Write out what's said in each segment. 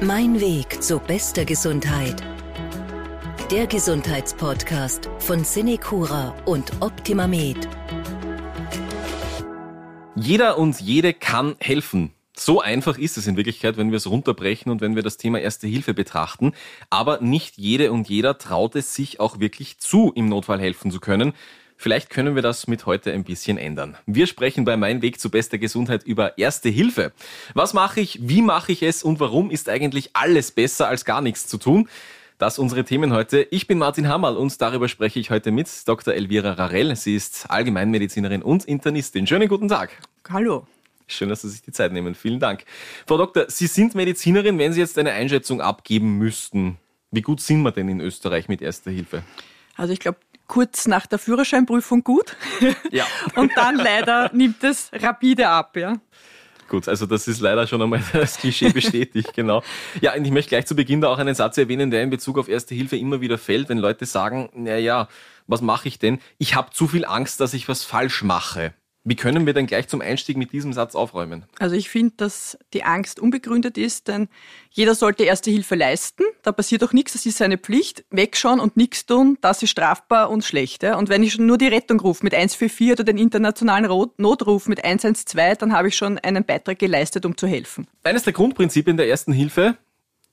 Mein Weg zu bester Gesundheit. Der Gesundheitspodcast von Cinecura und OptimaMed. Jeder und jede kann helfen. So einfach ist es in Wirklichkeit, wenn wir es runterbrechen und wenn wir das Thema Erste Hilfe betrachten. Aber nicht jede und jeder traut es sich auch wirklich zu, im Notfall helfen zu können. Vielleicht können wir das mit heute ein bisschen ändern. Wir sprechen bei Mein Weg zu bester Gesundheit über Erste Hilfe. Was mache ich, wie mache ich es und warum ist eigentlich alles besser als gar nichts zu tun? Das unsere Themen heute. Ich bin Martin Hammerl und darüber spreche ich heute mit Dr. Elvira Rarell. Sie ist Allgemeinmedizinerin und Internistin. Schönen guten Tag. Hallo. Schön, dass Sie sich die Zeit nehmen. Vielen Dank. Frau Doktor, Sie sind Medizinerin. Wenn Sie jetzt eine Einschätzung abgeben müssten, wie gut sind wir denn in Österreich mit Erster Hilfe? Also ich glaube, kurz nach der Führerscheinprüfung gut. Ja. Und dann leider nimmt es rapide ab, ja. Gut, also das ist leider schon einmal das Klischee bestätigt, genau. Ja, und ich möchte gleich zu Beginn da auch einen Satz erwähnen, der in Bezug auf Erste Hilfe immer wieder fällt, wenn Leute sagen, naja, was mache ich denn? Ich habe zu viel Angst, dass ich was falsch mache. Wie können wir denn gleich zum Einstieg mit diesem Satz aufräumen? Also ich finde, dass die Angst unbegründet ist, denn jeder sollte erste Hilfe leisten. Da passiert auch nichts, das ist seine Pflicht. Wegschauen und nichts tun, das ist strafbar und schlecht. Ja? Und wenn ich schon nur die Rettung rufe mit 144 oder den internationalen Notruf mit 112, dann habe ich schon einen Beitrag geleistet, um zu helfen. Eines der Grundprinzipien der ersten Hilfe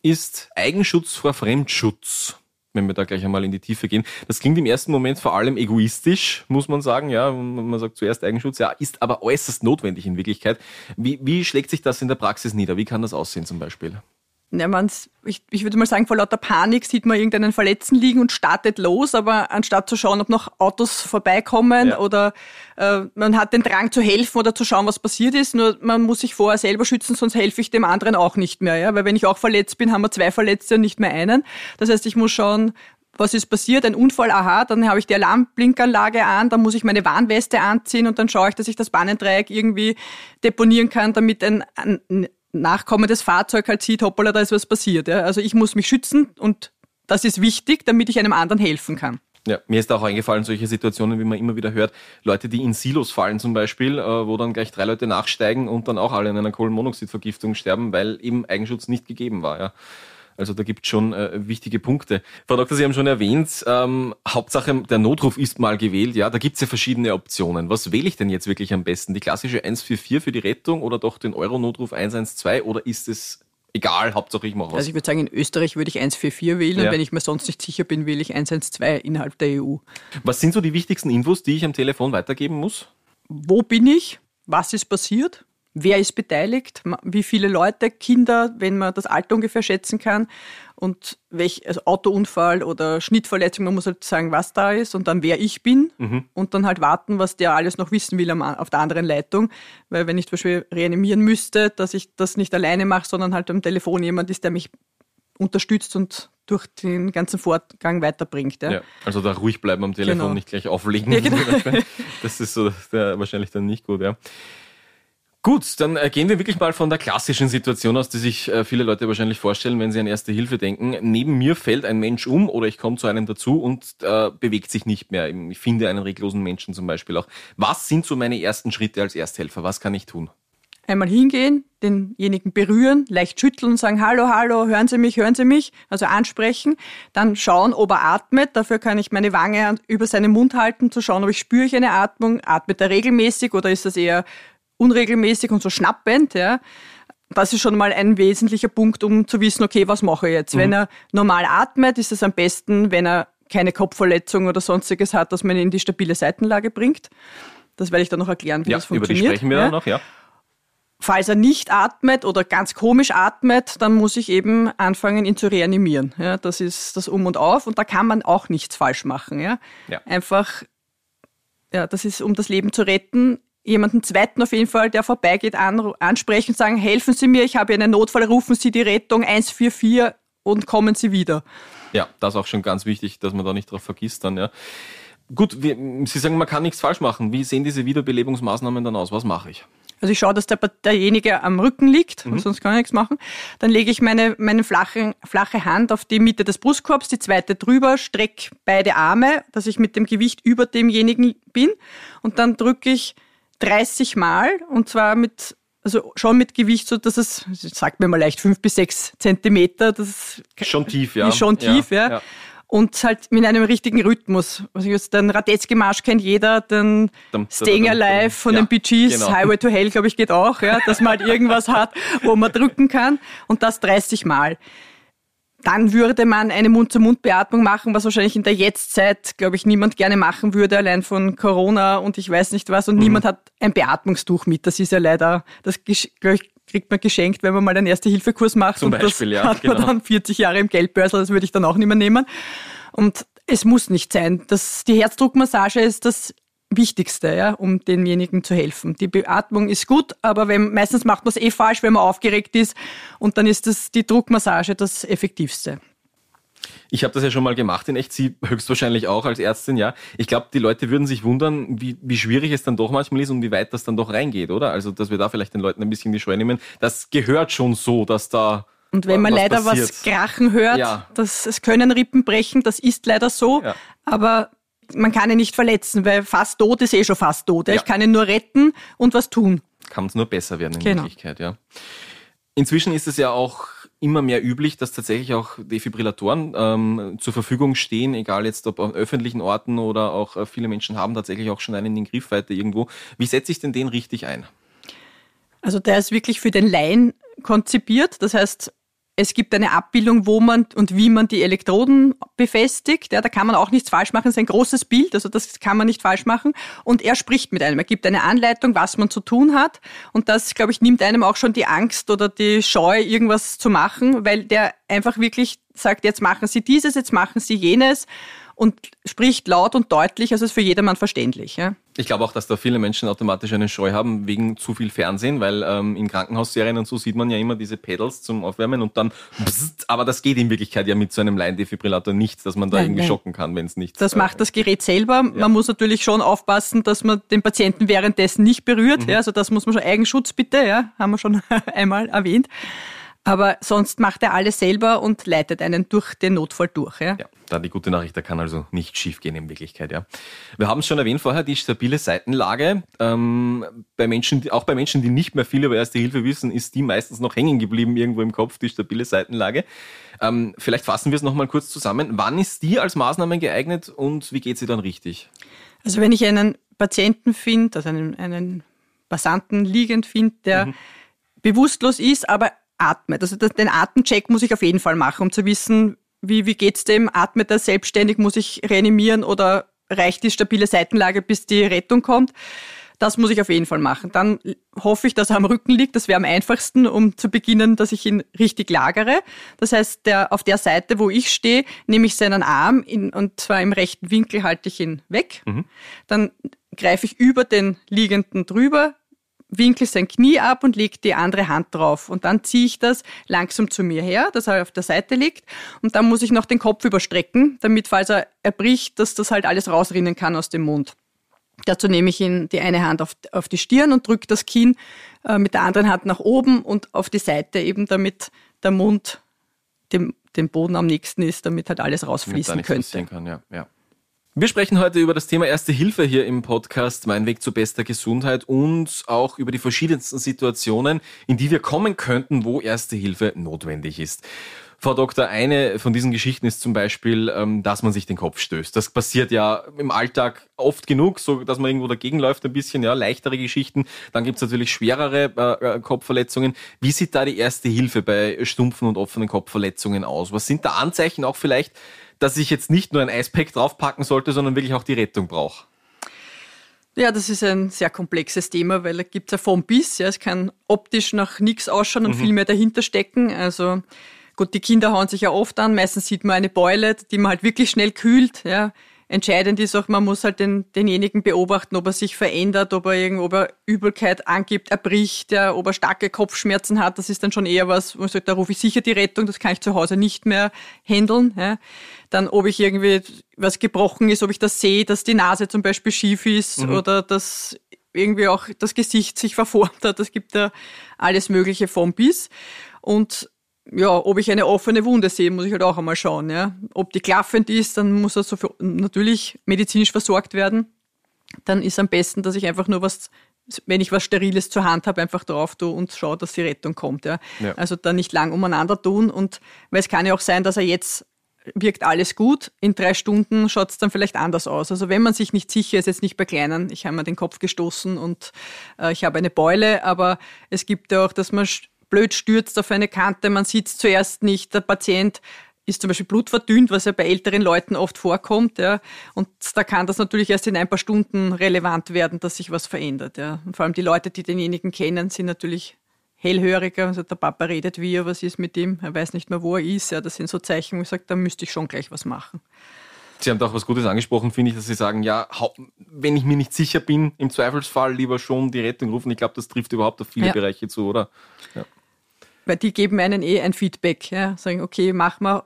ist Eigenschutz vor Fremdschutz wenn wir da gleich einmal in die Tiefe gehen. Das klingt im ersten Moment vor allem egoistisch, muss man sagen. Ja, man sagt zuerst Eigenschutz, ja, ist aber äußerst notwendig in Wirklichkeit. Wie, wie schlägt sich das in der Praxis nieder? Wie kann das aussehen zum Beispiel? Ja, man's, ich, ich würde mal sagen, vor lauter Panik sieht man irgendeinen Verletzten liegen und startet los, aber anstatt zu schauen, ob noch Autos vorbeikommen ja. oder äh, man hat den Drang zu helfen oder zu schauen, was passiert ist, nur man muss sich vorher selber schützen, sonst helfe ich dem anderen auch nicht mehr. Ja? Weil wenn ich auch verletzt bin, haben wir zwei Verletzte und nicht mehr einen. Das heißt, ich muss schauen, was ist passiert? Ein Unfall, aha, dann habe ich die Alarmblinkanlage an, dann muss ich meine Warnweste anziehen und dann schaue ich, dass ich das Bahnendreieck irgendwie deponieren kann, damit ein, ein nachkommendes Fahrzeug halt sieht, hoppala, da ist was passiert. Ja. Also ich muss mich schützen und das ist wichtig, damit ich einem anderen helfen kann. Ja, mir ist auch eingefallen, solche Situationen, wie man immer wieder hört, Leute, die in Silos fallen zum Beispiel, äh, wo dann gleich drei Leute nachsteigen und dann auch alle in einer Kohlenmonoxidvergiftung sterben, weil eben Eigenschutz nicht gegeben war. Ja. Also da gibt es schon äh, wichtige Punkte. Frau Doktor, Sie haben schon erwähnt, ähm, Hauptsache der Notruf ist mal gewählt. Ja, da gibt es ja verschiedene Optionen. Was wähle ich denn jetzt wirklich am besten? Die klassische 144 für die Rettung oder doch den Euro-Notruf 112 oder ist es egal, Hauptsache ich mache was? Also ich würde sagen, in Österreich würde ich 144 wählen ja. und wenn ich mir sonst nicht sicher bin, wähle ich 112 innerhalb der EU. Was sind so die wichtigsten Infos, die ich am Telefon weitergeben muss? Wo bin ich? Was ist passiert? Wer ist beteiligt, wie viele Leute, Kinder, wenn man das Alter ungefähr schätzen kann und welch also Autounfall oder Schnittverletzung, man muss halt sagen, was da ist und dann wer ich bin mhm. und dann halt warten, was der alles noch wissen will auf der anderen Leitung, weil wenn ich zum Beispiel reanimieren müsste, dass ich das nicht alleine mache, sondern halt am Telefon jemand ist, der mich unterstützt und durch den ganzen Vorgang weiterbringt. Ja. ja also da ruhig bleiben am Telefon, genau. nicht gleich auflegen. Ja, genau. Das ist so der, wahrscheinlich dann nicht gut, ja. Gut, dann äh, gehen wir wirklich mal von der klassischen Situation aus, die sich äh, viele Leute wahrscheinlich vorstellen, wenn sie an Erste Hilfe denken. Neben mir fällt ein Mensch um oder ich komme zu einem dazu und äh, bewegt sich nicht mehr. Ich finde einen reglosen Menschen zum Beispiel auch. Was sind so meine ersten Schritte als Ersthelfer? Was kann ich tun? Einmal hingehen, denjenigen berühren, leicht schütteln und sagen, hallo, hallo, hören Sie mich, hören Sie mich, also ansprechen, dann schauen, ob er atmet, dafür kann ich meine Wange über seinen Mund halten, zu schauen, ob ich spüre ich eine Atmung, atmet er regelmäßig oder ist das eher unregelmäßig und so schnappend, ja. Das ist schon mal ein wesentlicher Punkt, um zu wissen, okay, was mache ich jetzt? Mhm. Wenn er normal atmet, ist es am besten, wenn er keine Kopfverletzung oder sonstiges hat, dass man ihn in die stabile Seitenlage bringt. Das werde ich dann noch erklären, wie ja, das funktioniert. Über die sprechen wir ja. dann noch, ja. Falls er nicht atmet oder ganz komisch atmet, dann muss ich eben anfangen, ihn zu reanimieren. Ja, das ist das Um und Auf und da kann man auch nichts falsch machen. Ja. ja. Einfach, ja, das ist, um das Leben zu retten, jemanden zweiten auf jeden Fall, der vorbeigeht, an, ansprechen, sagen, helfen Sie mir, ich habe einen Notfall, rufen Sie die Rettung 144 und kommen Sie wieder. Ja, das ist auch schon ganz wichtig, dass man da nicht drauf vergisst dann, ja. Gut, wir, Sie sagen, man kann nichts falsch machen. Wie sehen diese Wiederbelebungsmaßnahmen dann aus? Was mache ich? Also ich schaue, dass der, derjenige am Rücken liegt, mhm. sonst kann ich nichts machen. Dann lege ich meine, meine flache, flache Hand auf die Mitte des Brustkorbs, die zweite drüber, strecke beide Arme, dass ich mit dem Gewicht über demjenigen bin und dann drücke ich 30 Mal und zwar mit also schon mit Gewicht, so dass es, sagt mir mal leicht, fünf bis sechs Zentimeter, das ist schon tief, ja. Ist schon tief, ja. ja. ja. Und halt mit einem richtigen Rhythmus. Also jetzt den Radetzky-Marsch kennt jeder, den Staying Alive von den Bee Gees, genau. Highway to Hell, glaube ich, geht auch, ja, dass man halt irgendwas hat, wo man drücken kann. Und das 30 Mal dann würde man eine Mund-zu-Mund-Beatmung machen, was wahrscheinlich in der Jetztzeit, glaube ich, niemand gerne machen würde, allein von Corona und ich weiß nicht was. Und mhm. niemand hat ein Beatmungstuch mit. Das ist ja leider, das kriegt man geschenkt, wenn man mal einen Erste-Hilfe-Kurs macht. Zum und Beispiel, das ja. hat man genau. dann 40 Jahre im Geldbörsel, das würde ich dann auch nicht mehr nehmen. Und es muss nicht sein. Das, die Herzdruckmassage ist das Wichtigste, ja, um denjenigen zu helfen. Die Beatmung ist gut, aber wenn, meistens macht man es eh falsch, wenn man aufgeregt ist und dann ist das die Druckmassage das Effektivste. Ich habe das ja schon mal gemacht in echt, Sie höchstwahrscheinlich auch als Ärztin, ja. Ich glaube, die Leute würden sich wundern, wie, wie schwierig es dann doch manchmal ist und wie weit das dann doch reingeht, oder? Also, dass wir da vielleicht den Leuten ein bisschen die Scheu nehmen. Das gehört schon so, dass da und wenn man was leider passiert. was krachen hört, ja. das, es können Rippen brechen, das ist leider so. Ja. Aber man kann ihn nicht verletzen, weil fast tot ist eh schon fast tot. Ja. Ich kann ihn nur retten und was tun. Kann es nur besser werden in genau. Wirklichkeit, ja. Inzwischen ist es ja auch immer mehr üblich, dass tatsächlich auch Defibrillatoren ähm, zur Verfügung stehen, egal jetzt ob an öffentlichen Orten oder auch äh, viele Menschen haben tatsächlich auch schon einen in Griffweite irgendwo. Wie setze ich denn den richtig ein? Also der ist wirklich für den Laien konzipiert. Das heißt, es gibt eine Abbildung, wo man und wie man die Elektroden befestigt. Ja, da kann man auch nichts falsch machen. Das ist ein großes Bild, also das kann man nicht falsch machen. Und er spricht mit einem. Er gibt eine Anleitung, was man zu tun hat. Und das, glaube ich, nimmt einem auch schon die Angst oder die Scheu, irgendwas zu machen, weil der einfach wirklich sagt, jetzt machen Sie dieses, jetzt machen Sie jenes und spricht laut und deutlich, also ist für jedermann verständlich. Ja. Ich glaube auch, dass da viele Menschen automatisch eine Scheu haben wegen zu viel Fernsehen, weil ähm, in Krankenhausserien und so sieht man ja immer diese Pedals zum Aufwärmen und dann bzzzt, aber das geht in Wirklichkeit ja mit so einem Laiendefibrillator nicht, dass man da nein, irgendwie nein. schocken kann, wenn es nicht. Das äh, macht das Gerät selber. Ja. Man muss natürlich schon aufpassen, dass man den Patienten währenddessen nicht berührt. Mhm. Ja, also das muss man schon Eigenschutz bitte, ja, haben wir schon einmal erwähnt. Aber sonst macht er alles selber und leitet einen durch den Notfall durch. Ja, ja da die gute Nachricht, da kann also nicht schief gehen in Wirklichkeit. Ja. Wir haben es schon erwähnt vorher, die stabile Seitenlage. Ähm, bei Menschen, auch bei Menschen, die nicht mehr viel über Erste Hilfe wissen, ist die meistens noch hängen geblieben irgendwo im Kopf, die stabile Seitenlage. Ähm, vielleicht fassen wir es nochmal kurz zusammen. Wann ist die als Maßnahme geeignet und wie geht sie dann richtig? Also wenn ich einen Patienten finde, also einen, einen Passanten liegend finde, der mhm. bewusstlos ist, aber atmet. Also den Atemcheck muss ich auf jeden Fall machen, um zu wissen, wie, wie geht's dem? Atmet er selbstständig? Muss ich reanimieren oder reicht die stabile Seitenlage, bis die Rettung kommt? Das muss ich auf jeden Fall machen. Dann hoffe ich, dass er am Rücken liegt. Das wäre am einfachsten, um zu beginnen, dass ich ihn richtig lagere. Das heißt, der, auf der Seite, wo ich stehe, nehme ich seinen Arm in, und zwar im rechten Winkel halte ich ihn weg. Mhm. Dann greife ich über den Liegenden drüber, winkel sein Knie ab und leg die andere Hand drauf. Und dann ziehe ich das langsam zu mir her, dass er auf der Seite liegt. Und dann muss ich noch den Kopf überstrecken, damit, falls er erbricht, dass das halt alles rausrinnen kann aus dem Mund. Dazu nehme ich ihn die eine Hand auf, auf die Stirn und drücke das Kinn äh, mit der anderen Hand nach oben und auf die Seite, eben damit der Mund dem, dem Boden am nächsten ist, damit halt alles rausfließen könnte. Kann, ja. Ja. Wir sprechen heute über das Thema Erste Hilfe hier im Podcast Mein Weg zu bester Gesundheit und auch über die verschiedensten Situationen, in die wir kommen könnten, wo Erste Hilfe notwendig ist. Frau Doktor, eine von diesen Geschichten ist zum Beispiel, ähm, dass man sich den Kopf stößt. Das passiert ja im Alltag oft genug, so dass man irgendwo dagegen läuft ein bisschen, ja, leichtere Geschichten. Dann gibt's natürlich schwerere äh, äh, Kopfverletzungen. Wie sieht da die Erste Hilfe bei stumpfen und offenen Kopfverletzungen aus? Was sind da Anzeichen auch vielleicht, dass ich jetzt nicht nur ein Eispack draufpacken sollte, sondern wirklich auch die Rettung brauche? Ja, das ist ein sehr komplexes Thema, weil da gibt es ja vom bis. Ja, es kann optisch nach nichts ausschauen und mhm. viel mehr dahinter stecken. Also gut, die Kinder hauen sich ja oft an. Meistens sieht man eine Beule, die man halt wirklich schnell kühlt. Ja, Entscheidend ist auch, man muss halt den, denjenigen beobachten, ob er sich verändert, ob er irgendwo ob er Übelkeit angibt, erbricht, ja, ob er starke Kopfschmerzen hat. Das ist dann schon eher was, wo ich sage, da rufe ich sicher die Rettung, das kann ich zu Hause nicht mehr handeln. Ja. Dann, ob ich irgendwie was gebrochen ist, ob ich das sehe, dass die Nase zum Beispiel schief ist mhm. oder dass irgendwie auch das Gesicht sich verformt hat. Das gibt ja alles Mögliche vom bis. Und ja, ob ich eine offene Wunde sehe, muss ich halt auch einmal schauen. Ja. Ob die klaffend ist, dann muss er so natürlich medizinisch versorgt werden. Dann ist am besten, dass ich einfach nur was wenn ich was Steriles zur Hand habe, einfach drauf tue und schaue, dass die Rettung kommt. Ja. ja. Also da nicht lang umeinander tun. Und weil es kann ja auch sein, dass er jetzt wirkt alles gut, in drei Stunden schaut es dann vielleicht anders aus. Also wenn man sich nicht sicher ist, jetzt nicht bei Kleinen, ich habe mir den Kopf gestoßen und äh, ich habe eine Beule, aber es gibt ja auch, dass man blöd stürzt auf eine Kante, man sieht es zuerst nicht, der Patient ist zum Beispiel blutverdünnt, was ja bei älteren Leuten oft vorkommt. Ja. Und da kann das natürlich erst in ein paar Stunden relevant werden, dass sich was verändert. Ja. Und vor allem die Leute, die denjenigen kennen, sind natürlich hellhöriger. Also der Papa redet wie er, was ist mit ihm, er weiß nicht mehr, wo er ist. Ja. Das sind so Zeichen, wo ich sage, da müsste ich schon gleich was machen. Sie haben da auch was Gutes angesprochen, finde ich, dass Sie sagen, ja, wenn ich mir nicht sicher bin, im Zweifelsfall lieber schon die Rettung rufen. Ich glaube, das trifft überhaupt auf viele ja. Bereiche zu, oder? Ja weil die geben einen eh ein Feedback. Ja? Sagen, okay, mach mal,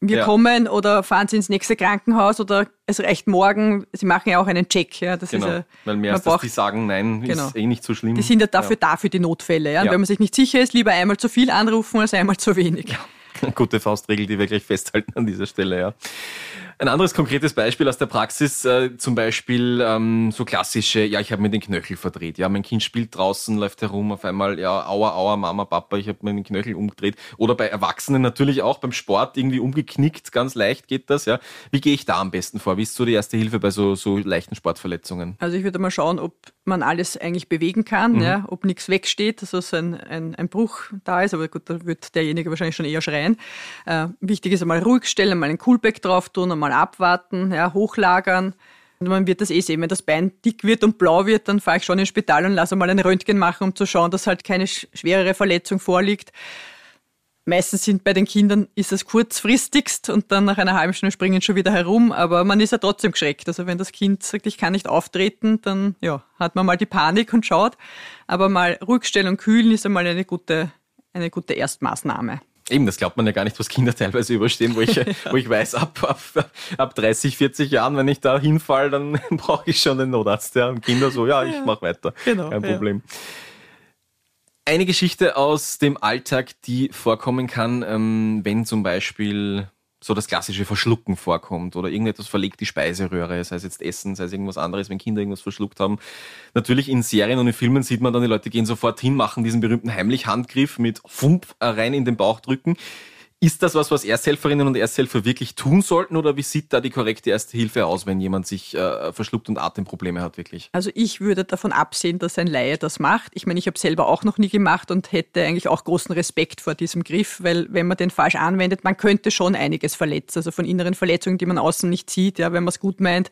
wir ja. kommen oder fahren Sie ins nächste Krankenhaus oder es reicht morgen. Sie machen ja auch einen Check. Ja? Das genau. ist ja, weil mehr als braucht, die sagen, nein, genau. ist eh nicht so schlimm. Die sind ja dafür da für die Notfälle. Ja? Und wenn man sich nicht sicher ist, lieber einmal zu viel anrufen als einmal zu wenig. Gute Faustregel, die wir gleich festhalten an dieser Stelle, ja. Ein anderes konkretes Beispiel aus der Praxis, äh, zum Beispiel ähm, so klassische, ja, ich habe mir den Knöchel verdreht. Ja, mein Kind spielt draußen, läuft herum, auf einmal, ja, aua, aua, Mama, Papa, ich habe mir den Knöchel umgedreht. Oder bei Erwachsenen natürlich auch beim Sport irgendwie umgeknickt, ganz leicht geht das, ja. Wie gehe ich da am besten vor? Wie ist so die erste Hilfe bei so, so leichten Sportverletzungen? Also ich würde mal schauen, ob man alles eigentlich bewegen kann, mhm. ja, ob nichts wegsteht, dass also ein, ein, ein Bruch da ist, aber gut, da wird derjenige wahrscheinlich schon eher schreien. Äh, wichtig ist einmal ruhig stellen, mal ein Coolback drauf tun, einmal abwarten, ja, hochlagern. Und man wird das eh sehen, wenn das Bein dick wird und blau wird, dann fahre ich schon ins Spital und lasse mal ein Röntgen machen, um zu schauen, dass halt keine schwerere Verletzung vorliegt. Meistens sind bei den Kindern ist es kurzfristigst und dann nach einer halben Stunde springen schon wieder herum, aber man ist ja trotzdem geschreckt. Also wenn das Kind sagt, ich kann nicht auftreten, dann ja, hat man mal die Panik und schaut. Aber mal ruhig stellen und kühlen ist einmal eine gute, eine gute Erstmaßnahme. Eben, das glaubt man ja gar nicht, was Kinder teilweise überstehen, wo ich, wo ich weiß, ab, ab, ab 30, 40 Jahren, wenn ich da hinfall, dann brauche ich schon einen Notarzt. Ja. Und Kinder so, ja, ich ja, mache weiter. Genau, Kein Problem. Ja. Eine Geschichte aus dem Alltag, die vorkommen kann, ähm, wenn zum Beispiel so das klassische Verschlucken vorkommt oder irgendetwas verlegt die Speiseröhre, sei es jetzt Essen, sei es irgendwas anderes, wenn Kinder irgendwas verschluckt haben. Natürlich in Serien und in Filmen sieht man dann, die Leute gehen sofort hin, machen diesen berühmten heimlich Handgriff mit Fump rein in den Bauch drücken. Ist das was, was Ersthelferinnen und Ersthelfer wirklich tun sollten oder wie sieht da die korrekte Erste Hilfe aus, wenn jemand sich äh, verschluckt und Atemprobleme hat wirklich? Also ich würde davon absehen, dass ein Laie das macht. Ich meine, ich habe selber auch noch nie gemacht und hätte eigentlich auch großen Respekt vor diesem Griff, weil wenn man den falsch anwendet, man könnte schon einiges verletzen, also von inneren Verletzungen, die man außen nicht sieht, ja, wenn man es gut meint.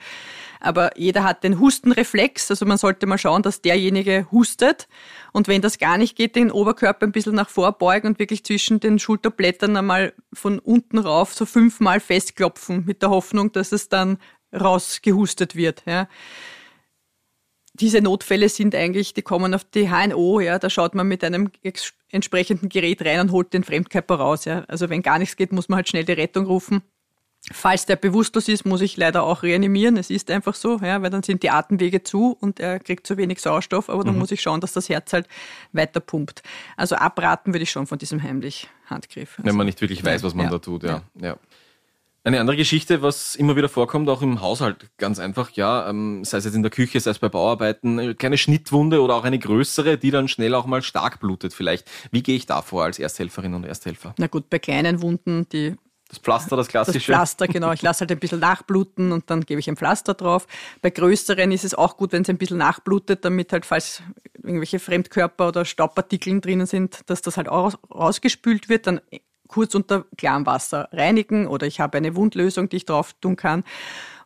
Aber jeder hat den Hustenreflex, also man sollte mal schauen, dass derjenige hustet und wenn das gar nicht geht, den Oberkörper ein bisschen nach vorbeugen und wirklich zwischen den Schulterblättern einmal von unten rauf so fünfmal festklopfen mit der Hoffnung, dass es dann rausgehustet wird. Ja. Diese Notfälle sind eigentlich, die kommen auf die HNO, ja, da schaut man mit einem entsprechenden Gerät rein und holt den Fremdkörper raus. Ja. Also wenn gar nichts geht, muss man halt schnell die Rettung rufen. Falls der bewusstlos ist, muss ich leider auch reanimieren. Es ist einfach so, ja, weil dann sind die Atemwege zu und er kriegt zu wenig Sauerstoff, aber dann mhm. muss ich schauen, dass das Herz halt weiter pumpt. Also abraten würde ich schon von diesem heimlich Handgriff. Also, Wenn man nicht wirklich weiß, was man ja, da tut, ja. ja. Eine andere Geschichte, was immer wieder vorkommt, auch im Haushalt, ganz einfach, ja, ähm, sei es jetzt in der Küche, sei es bei Bauarbeiten, eine kleine Schnittwunde oder auch eine größere, die dann schnell auch mal stark blutet vielleicht. Wie gehe ich da vor als Ersthelferin und Ersthelfer? Na gut, bei kleinen Wunden, die das Pflaster, das klassische. Das Pflaster, genau. Ich lasse halt ein bisschen nachbluten und dann gebe ich ein Pflaster drauf. Bei größeren ist es auch gut, wenn es ein bisschen nachblutet, damit halt, falls irgendwelche Fremdkörper oder Staubpartikeln drinnen sind, dass das halt auch rausgespült wird, dann kurz unter klarem Wasser reinigen oder ich habe eine Wundlösung, die ich drauf tun kann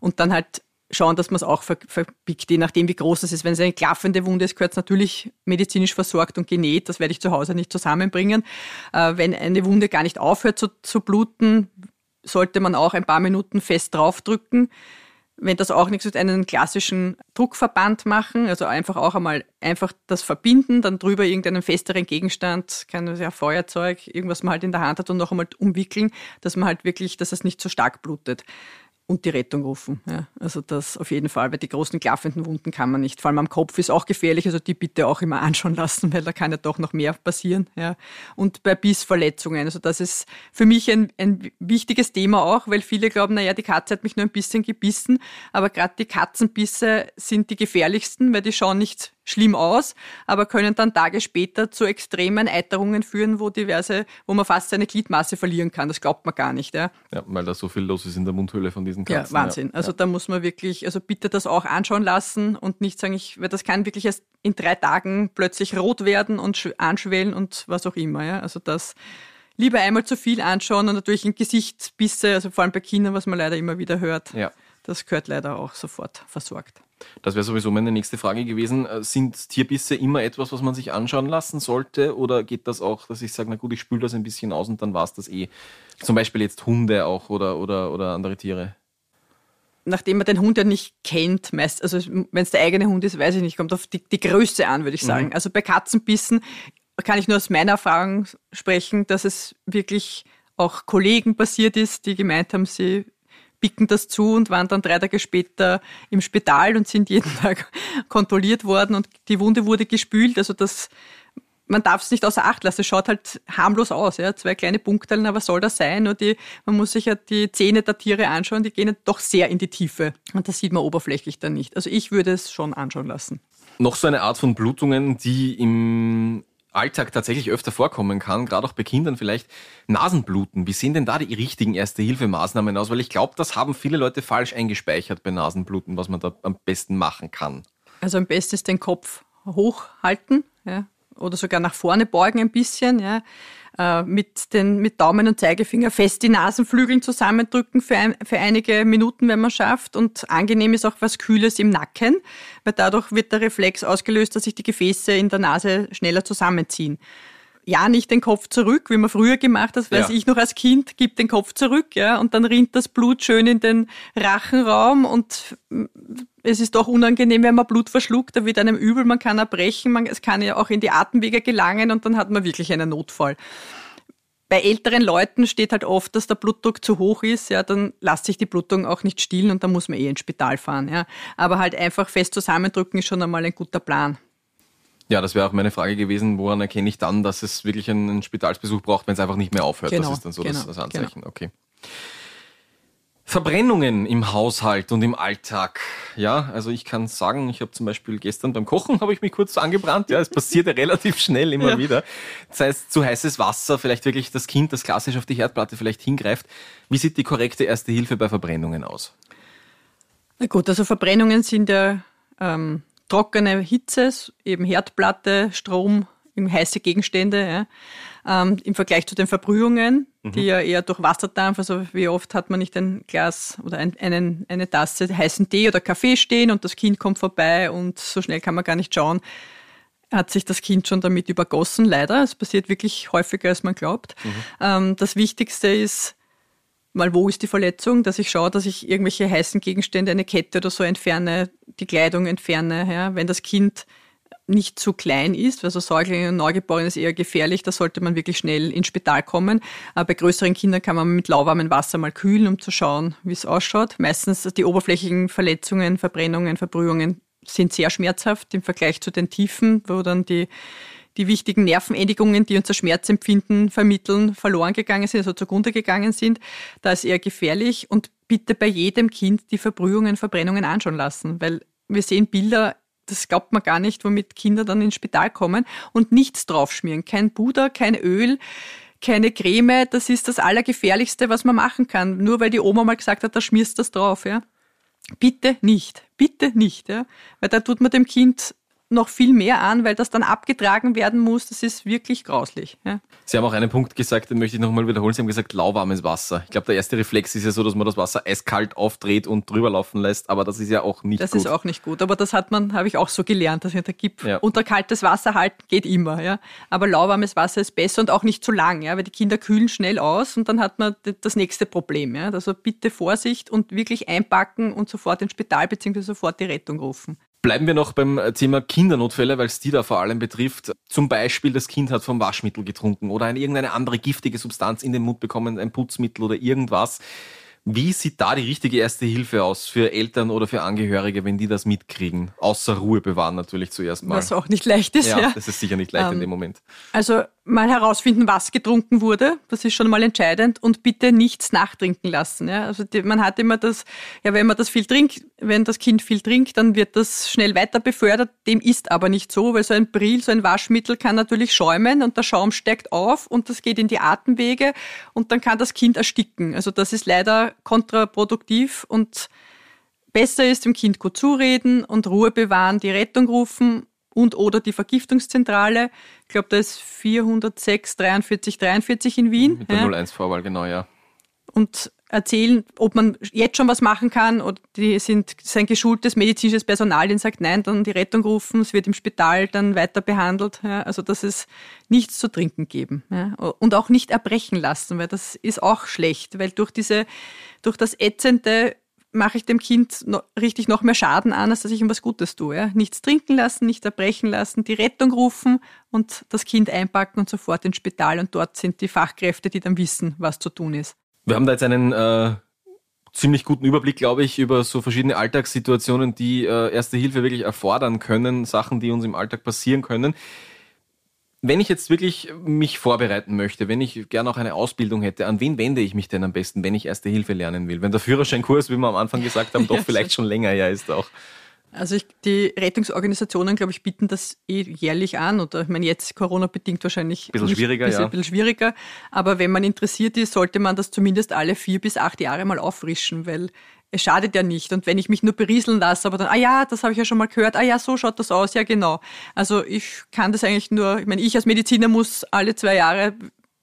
und dann halt schauen, dass man es auch verbiegt, je nachdem, wie groß es ist. Wenn es eine klaffende Wunde ist, gehört es natürlich medizinisch versorgt und genäht. Das werde ich zu Hause nicht zusammenbringen. Äh, wenn eine Wunde gar nicht aufhört zu, zu bluten, sollte man auch ein paar Minuten fest draufdrücken. Wenn das auch nichts ist, einen klassischen Druckverband machen, also einfach auch einmal einfach das verbinden, dann drüber irgendeinen festeren Gegenstand, kein ja, Feuerzeug, irgendwas man halt in der Hand hat und noch einmal umwickeln, dass man halt wirklich, dass es nicht so stark blutet und die Rettung rufen. Ja, also das auf jeden Fall, weil die großen klaffenden Wunden kann man nicht. Vor allem am Kopf ist auch gefährlich, also die bitte auch immer anschauen lassen, weil da kann ja doch noch mehr passieren. Ja. Und bei Bissverletzungen, also das ist für mich ein, ein wichtiges Thema auch, weil viele glauben, naja, die Katze hat mich nur ein bisschen gebissen, aber gerade die Katzenbisse sind die gefährlichsten, weil die schauen nicht schlimm aus, aber können dann Tage später zu extremen Eiterungen führen, wo diverse, wo man fast seine Gliedmasse verlieren kann. Das glaubt man gar nicht. Ja, ja weil da so viel los ist in der Mundhöhle von diesen Katzen. Ja, Wahnsinn. Ja. Also da muss man wirklich, also bitte das auch anschauen lassen und nicht sagen, ich, weil das kann wirklich erst in drei Tagen plötzlich rot werden und anschwellen und was auch immer. Ja, also das lieber einmal zu viel anschauen und natürlich in Gesichtsbisse, also vor allem bei Kindern, was man leider immer wieder hört. Ja. Das gehört leider auch sofort versorgt. Das wäre sowieso meine nächste Frage gewesen. Äh, sind Tierbisse immer etwas, was man sich anschauen lassen sollte? Oder geht das auch, dass ich sage, na gut, ich spüle das ein bisschen aus und dann war es das eh? Zum Beispiel jetzt Hunde auch oder, oder, oder andere Tiere? Nachdem man den Hund ja nicht kennt, meist, also wenn es der eigene Hund ist, weiß ich nicht, kommt auf die, die Größe an, würde ich sagen. Mhm. Also bei Katzenbissen kann ich nur aus meiner Erfahrung sprechen, dass es wirklich auch Kollegen passiert ist, die gemeint haben, sie picken das zu und waren dann drei Tage später im Spital und sind jeden Tag kontrolliert worden und die Wunde wurde gespült. Also das, man darf es nicht außer Acht lassen. Es schaut halt harmlos aus, ja. Zwei kleine Punktellen, aber soll das sein? Nur die, man muss sich ja die Zähne der Tiere anschauen, die gehen doch sehr in die Tiefe. Und das sieht man oberflächlich dann nicht. Also ich würde es schon anschauen lassen. Noch so eine Art von Blutungen, die im Alltag tatsächlich öfter vorkommen kann, gerade auch bei Kindern vielleicht Nasenbluten. Wie sehen denn da die richtigen Erste-Hilfe-Maßnahmen aus? Weil ich glaube, das haben viele Leute falsch eingespeichert bei Nasenbluten, was man da am besten machen kann. Also am besten ist den Kopf hochhalten ja, oder sogar nach vorne beugen ein bisschen. Ja äh, mit, den, mit Daumen und Zeigefinger fest die Nasenflügeln zusammendrücken für, ein, für einige Minuten, wenn man schafft. Und angenehm ist auch was Kühles im Nacken, weil dadurch wird der Reflex ausgelöst, dass sich die Gefäße in der Nase schneller zusammenziehen ja nicht den Kopf zurück, wie man früher gemacht hat, weiß ja. ich noch als Kind, gib den Kopf zurück, ja, und dann rinnt das Blut schön in den Rachenraum und es ist doch unangenehm, wenn man Blut verschluckt, da wird einem übel, man kann erbrechen, man, es kann ja auch in die Atemwege gelangen und dann hat man wirklich einen Notfall. Bei älteren Leuten steht halt oft, dass der Blutdruck zu hoch ist, ja, dann lässt sich die Blutung auch nicht stillen und dann muss man eh ins Spital fahren, ja. Aber halt einfach fest zusammendrücken ist schon einmal ein guter Plan. Ja, das wäre auch meine Frage gewesen, woran erkenne ich dann, dass es wirklich einen Spitalsbesuch braucht, wenn es einfach nicht mehr aufhört. Genau, das ist dann so genau, das, das Anzeichen. Genau. Okay. Verbrennungen im Haushalt und im Alltag. Ja, also ich kann sagen, ich habe zum Beispiel gestern beim Kochen habe ich mich kurz angebrannt. Ja, es passiert ja relativ schnell immer ja. wieder. Das heißt, zu heißes Wasser, vielleicht wirklich das Kind, das klassisch auf die Herdplatte vielleicht hingreift. Wie sieht die korrekte Erste Hilfe bei Verbrennungen aus? Na gut, also Verbrennungen sind ja ähm, trockene Hitze, eben Herdplatte, Strom, heiße Gegenstände. Ja ähm, im Vergleich zu den Verbrühungen, mhm. die ja eher durch Wasserdampf, also wie oft hat man nicht ein Glas oder ein, einen, eine Tasse heißen Tee oder Kaffee stehen und das Kind kommt vorbei und so schnell kann man gar nicht schauen, hat sich das Kind schon damit übergossen, leider. Es passiert wirklich häufiger, als man glaubt. Mhm. Ähm, das Wichtigste ist, mal wo ist die Verletzung, dass ich schaue, dass ich irgendwelche heißen Gegenstände, eine Kette oder so entferne, die Kleidung entferne. Ja. Wenn das Kind nicht zu klein ist, also Säuglinge und Neugeborene ist eher gefährlich, da sollte man wirklich schnell ins Spital kommen. Aber bei größeren Kindern kann man mit lauwarmem Wasser mal kühlen, um zu schauen, wie es ausschaut. Meistens die oberflächlichen Verletzungen, Verbrennungen, Verbrühungen sind sehr schmerzhaft im Vergleich zu den Tiefen, wo dann die, die wichtigen Nervenendigungen, die unser Schmerzempfinden vermitteln, verloren gegangen sind, also zugrunde gegangen sind. Da ist eher gefährlich und bitte bei jedem Kind die Verbrühungen, Verbrennungen anschauen lassen, weil wir sehen Bilder das glaubt man gar nicht, womit Kinder dann ins Spital kommen und nichts draufschmieren. Kein Puder, kein Öl, keine Creme. Das ist das Allergefährlichste, was man machen kann. Nur weil die Oma mal gesagt hat, da schmierst du das drauf, ja. Bitte nicht. Bitte nicht, ja. Weil da tut man dem Kind noch viel mehr an, weil das dann abgetragen werden muss. Das ist wirklich grauslich. Ja. Sie haben auch einen Punkt gesagt, den möchte ich nochmal wiederholen. Sie haben gesagt, lauwarmes Wasser. Ich glaube, der erste Reflex ist ja so, dass man das Wasser eiskalt aufdreht und drüber laufen lässt, aber das ist ja auch nicht das gut. Das ist auch nicht gut, aber das hat man, habe ich auch so gelernt, dass da gibt. Ja. Unter kaltes Wasser halten geht immer, ja. Aber lauwarmes Wasser ist besser und auch nicht zu lang, ja, weil die Kinder kühlen schnell aus und dann hat man das nächste Problem, ja. Also bitte Vorsicht und wirklich einpacken und sofort ins Spital bzw. sofort die Rettung rufen. Bleiben wir noch beim Thema Kindernotfälle, weil es die da vor allem betrifft. Zum Beispiel, das Kind hat vom Waschmittel getrunken oder eine, irgendeine andere giftige Substanz in den Mund bekommen, ein Putzmittel oder irgendwas. Wie sieht da die richtige erste Hilfe aus für Eltern oder für Angehörige, wenn die das mitkriegen? Außer Ruhe bewahren natürlich zuerst mal. Was auch nicht leicht ist, ja. ja. Das ist sicher nicht leicht ähm, in dem Moment. Also mal herausfinden, was getrunken wurde. Das ist schon mal entscheidend und bitte nichts nachtrinken lassen. Ja? Also die, man hat immer das, ja, wenn man das viel trinkt, wenn das Kind viel trinkt, dann wird das schnell weiter befördert. Dem ist aber nicht so, weil so ein Bril, so ein Waschmittel kann natürlich schäumen und der Schaum steigt auf und das geht in die Atemwege und dann kann das Kind ersticken. Also das ist leider kontraproduktiv und besser ist dem Kind gut zureden und Ruhe bewahren, die Rettung rufen und oder die Vergiftungszentrale. Ich glaube, da ist 406 43 43 in Wien. Mit der ja. 01-Vorwahl, genau, ja. Und erzählen, ob man jetzt schon was machen kann oder die sind sein geschultes medizinisches Personal, den sagt nein, dann die Rettung rufen, es wird im Spital dann weiter behandelt. Ja, also dass es nichts zu trinken geben ja, und auch nicht erbrechen lassen, weil das ist auch schlecht, weil durch diese durch das ätzende mache ich dem Kind noch, richtig noch mehr Schaden an, als dass ich ihm was Gutes tue. Ja? Nichts trinken lassen, nicht erbrechen lassen, die Rettung rufen und das Kind einpacken und sofort ins Spital. Und dort sind die Fachkräfte, die dann wissen, was zu tun ist. Wir haben da jetzt einen äh, ziemlich guten Überblick, glaube ich, über so verschiedene Alltagssituationen, die äh, Erste Hilfe wirklich erfordern können, Sachen, die uns im Alltag passieren können. Wenn ich jetzt wirklich mich vorbereiten möchte, wenn ich gerne auch eine Ausbildung hätte, an wen wende ich mich denn am besten, wenn ich Erste Hilfe lernen will? Wenn der Führerscheinkurs, wie wir am Anfang gesagt haben, doch ja, vielleicht schon länger her ist auch. Also ich, die Rettungsorganisationen, glaube ich, bieten das eh jährlich an. Oder ich meine, jetzt Corona-bedingt wahrscheinlich ein bisschen schwieriger, bisschen, ja. Ein bisschen schwieriger. Aber wenn man interessiert ist, sollte man das zumindest alle vier bis acht Jahre mal auffrischen, weil es schadet ja nicht. Und wenn ich mich nur berieseln lasse, aber dann, ah ja, das habe ich ja schon mal gehört, ah ja, so schaut das aus, ja genau. Also ich kann das eigentlich nur, ich meine, ich als Mediziner muss alle zwei Jahre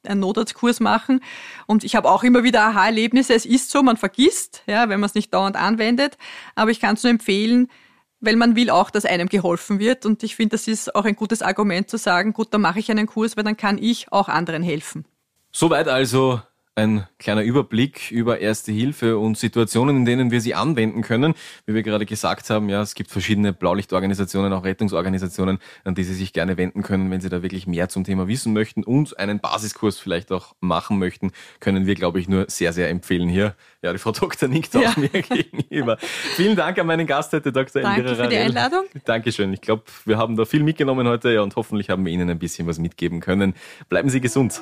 einen Notarztkurs machen und ich habe auch immer wieder Aha-Erlebnisse. Es ist so, man vergisst, ja, wenn man es nicht dauernd anwendet, aber ich kann es nur empfehlen, weil man will auch, dass einem geholfen wird und ich finde, das ist auch ein gutes Argument zu sagen, gut, dann mache ich einen Kurs, weil dann kann ich auch anderen helfen. Soweit also ein kleiner Überblick über Erste Hilfe und Situationen, in denen wir sie anwenden können. Wie wir gerade gesagt haben, ja, es gibt verschiedene Blaulichtorganisationen, auch Rettungsorganisationen, an die Sie sich gerne wenden können, wenn Sie da wirklich mehr zum Thema wissen möchten und einen Basiskurs vielleicht auch machen möchten, können wir, glaube ich, nur sehr, sehr empfehlen hier. Ja, die Frau Dr. nickt ja. auch mir gegenüber. Vielen Dank an meinen Gast heute, Dr. Danke Elvira für die Einladung. Dankeschön. Ich glaube, wir haben da viel mitgenommen heute ja, und hoffentlich haben wir Ihnen ein bisschen was mitgeben können. Bleiben Sie gesund.